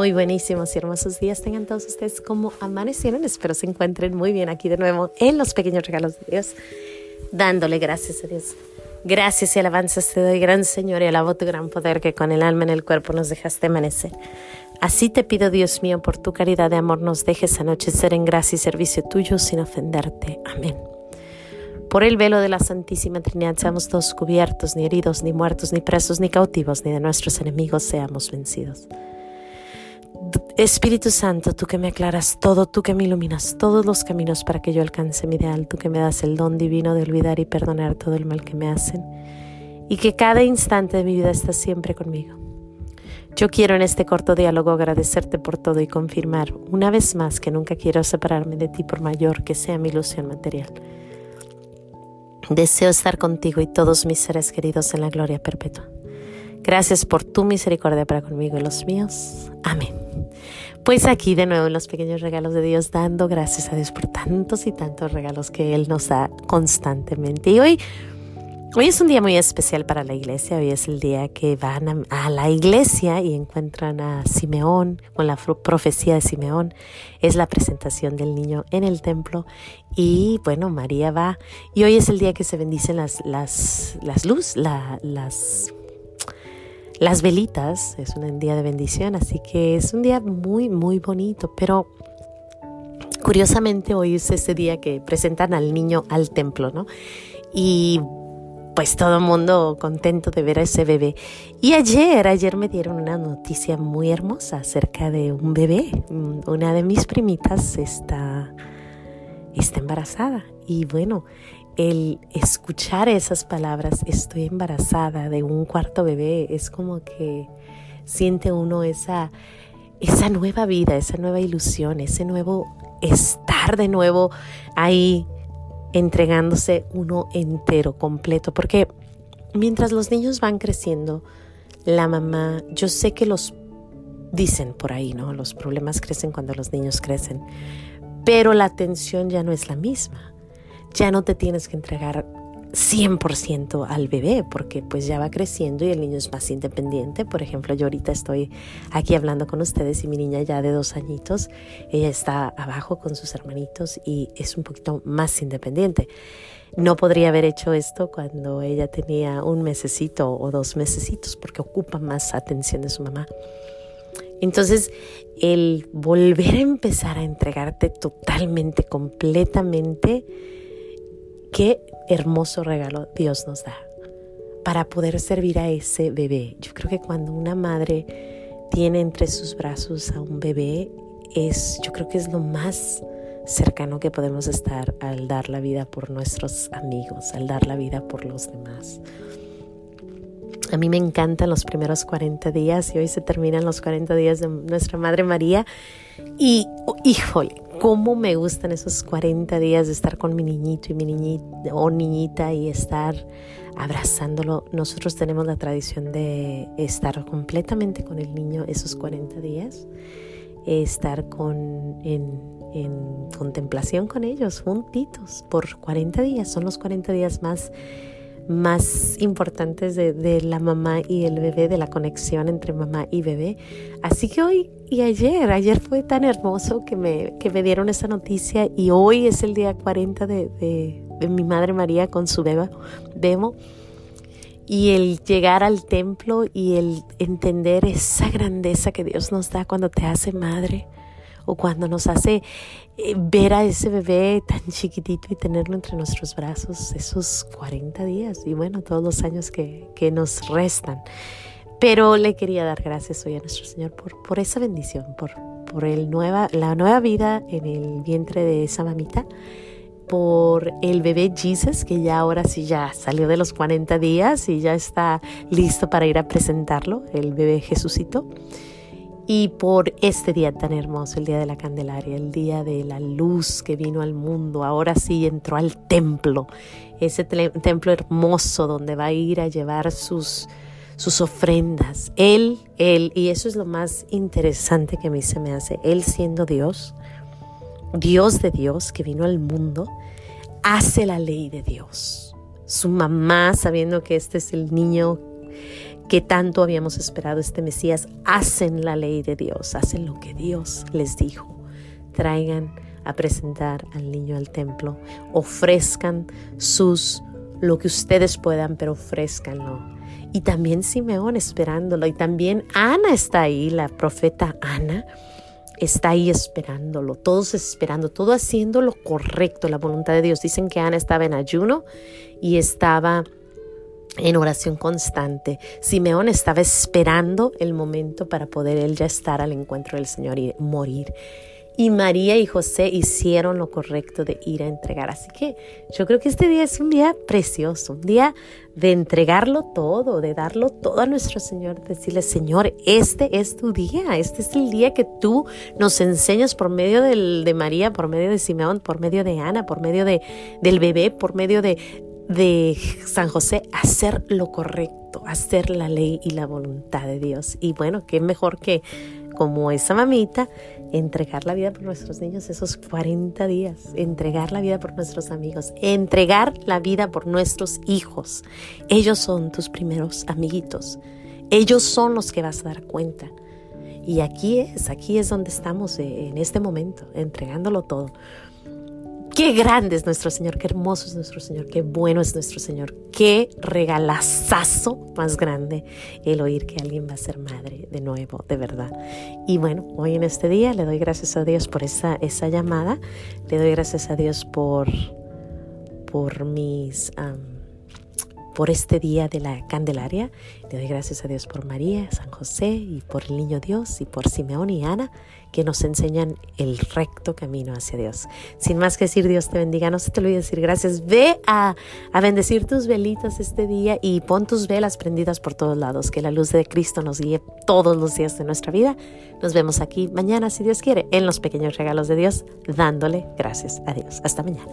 Muy buenísimos y hermosos días tengan todos ustedes como amanecieron. Espero se encuentren muy bien aquí de nuevo en los pequeños regalos de Dios, dándole gracias a Dios. Gracias y alabanzas te doy, gran Señor, y alabo tu gran poder que con el alma en el cuerpo nos dejaste amanecer. Así te pido, Dios mío, por tu caridad de amor, nos dejes anochecer en gracia y servicio tuyo sin ofenderte. Amén. Por el velo de la Santísima Trinidad seamos todos cubiertos, ni heridos, ni muertos, ni presos, ni cautivos, ni de nuestros enemigos seamos vencidos. Espíritu Santo, tú que me aclaras todo, tú que me iluminas todos los caminos para que yo alcance mi ideal, tú que me das el don divino de olvidar y perdonar todo el mal que me hacen, y que cada instante de mi vida estás siempre conmigo. Yo quiero en este corto diálogo agradecerte por todo y confirmar una vez más que nunca quiero separarme de ti por mayor que sea mi ilusión material. Deseo estar contigo y todos mis seres queridos en la gloria perpetua. Gracias por tu misericordia para conmigo y los míos. Amén. Pues aquí de nuevo en los pequeños regalos de Dios, dando gracias a Dios por tantos y tantos regalos que Él nos da constantemente. Y hoy Hoy es un día muy especial para la iglesia. Hoy es el día que van a, la iglesia y encuentran a Simeón con la profecía de Simeón. Es la presentación del niño en el templo y bueno, María va. Y hoy es el día que se bendicen las, las, las luz, las, las velitas. Es un día de bendición, así que es un día muy, muy bonito. Pero curiosamente hoy es ese día que presentan al niño al templo, ¿no? Y pues todo el mundo contento de ver a ese bebé. Y ayer, ayer me dieron una noticia muy hermosa acerca de un bebé. Una de mis primitas está, está embarazada. Y bueno, el escuchar esas palabras, estoy embarazada de un cuarto bebé, es como que siente uno esa, esa nueva vida, esa nueva ilusión, ese nuevo estar de nuevo ahí entregándose uno entero, completo, porque mientras los niños van creciendo, la mamá, yo sé que los dicen por ahí, ¿no? Los problemas crecen cuando los niños crecen, pero la atención ya no es la misma. Ya no te tienes que entregar 100% al bebé porque pues ya va creciendo y el niño es más independiente. Por ejemplo, yo ahorita estoy aquí hablando con ustedes y mi niña ya de dos añitos, ella está abajo con sus hermanitos y es un poquito más independiente. No podría haber hecho esto cuando ella tenía un mesecito o dos mesecitos porque ocupa más atención de su mamá. Entonces, el volver a empezar a entregarte totalmente, completamente, qué hermoso regalo Dios nos da para poder servir a ese bebé. Yo creo que cuando una madre tiene entre sus brazos a un bebé, es, yo creo que es lo más cercano que podemos estar al dar la vida por nuestros amigos, al dar la vida por los demás. A mí me encantan los primeros 40 días y hoy se terminan los 40 días de nuestra Madre María. Y, híjole, cómo me gustan esos 40 días de estar con mi niñito y mi niñita o niñita y estar abrazándolo. Nosotros tenemos la tradición de estar completamente con el niño esos 40 días, estar con, en, en contemplación con ellos, juntitos, por 40 días. Son los 40 días más más importantes de, la mamá y el bebé, de la conexión entre mamá y bebé. Así que hoy y ayer, ayer fue tan hermoso que me, que me dieron esa noticia y hoy es el día 40 de, mi madre María con su beba, Bemo. Y el llegar al templo y el entender esa grandeza que Dios nos da cuando te hace madre o cuando nos hace eh, ver a ese bebé tan chiquitito y tenerlo entre nuestros brazos esos 40 días y bueno, todos los años que, que nos restan. Pero le quería dar gracias hoy a nuestro Señor por, por esa bendición, por, por el nueva, la nueva vida en el vientre de esa mamita, por el bebé Jesus, que ya ahora sí ya salió de los 40 días y ya está listo para ir a presentarlo, el bebé Jesucito y por este día tan hermoso, el día de la Candelaria, el día de la luz que vino al mundo, ahora sí entró al templo, ese templo hermoso donde va a ir a llevar sus, sus ofrendas. Él, él, y eso es lo más interesante que a mí se me hace, él siendo Dios, Dios de Dios que vino al mundo, hace la ley de Dios. Su mamá, sabiendo que este es el niño que tanto habíamos esperado este Mesías, hacen la ley de Dios, hacen lo que Dios les dijo. Traigan a presentar al niño al templo, ofrezcan sus lo que ustedes puedan, pero ofrezcanlo. Y también Simeón esperándolo. Y también Ana está ahí, la profeta Ana está ahí esperándolo, todos esperando, todo haciendo lo correcto, la voluntad de Dios. Dicen que Ana estaba en ayuno y estaba en oración constante. Simeón estaba esperando el momento para poder él ya estar al encuentro del Señor y morir. Y María y José hicieron lo correcto de ir a entregar. Así que yo creo que este día es un día precioso, un día de entregarlo todo, de darlo todo a nuestro Señor, decirle, Señor, este es tu día, este es el día que tú nos enseñas por medio de María, por medio de Simeón, por medio de Ana, por medio de, del bebé, por medio de, de San José hacer lo correcto, hacer la ley y la voluntad de Dios. Y bueno, qué mejor que como esa mamita, entregar la vida por nuestros niños esos 40 días, entregar la vida por nuestros amigos, entregar la vida por nuestros hijos. Ellos son tus primeros amiguitos. Ellos son los que vas a dar cuenta. Y aquí es, aquí es donde estamos eh, en este momento, entregándolo todo. Qué grande es nuestro Señor, qué hermoso es nuestro Señor, qué bueno es nuestro Señor, qué regalazazo más grande el oír que alguien va a ser madre de nuevo, de verdad. Y bueno, hoy en este día le doy gracias a Dios por esa, esa llamada, le doy gracias a Dios por, por mis por este día de la Candelaria. Le doy gracias a Dios por María, San José y por el Niño Dios y por Simeón y Ana que nos enseñan el recto camino hacia Dios. Sin más que decir, Dios te bendiga. No se te olvide decir gracias. Ve a, a bendecir tus velitas este día y pon tus velas prendidas por todos lados. Que la luz de Cristo nos guíe todos los días de nuestra vida. Nos vemos aquí mañana, si Dios quiere, en los pequeños regalos de Dios, dándole gracias a Dios. Hasta mañana.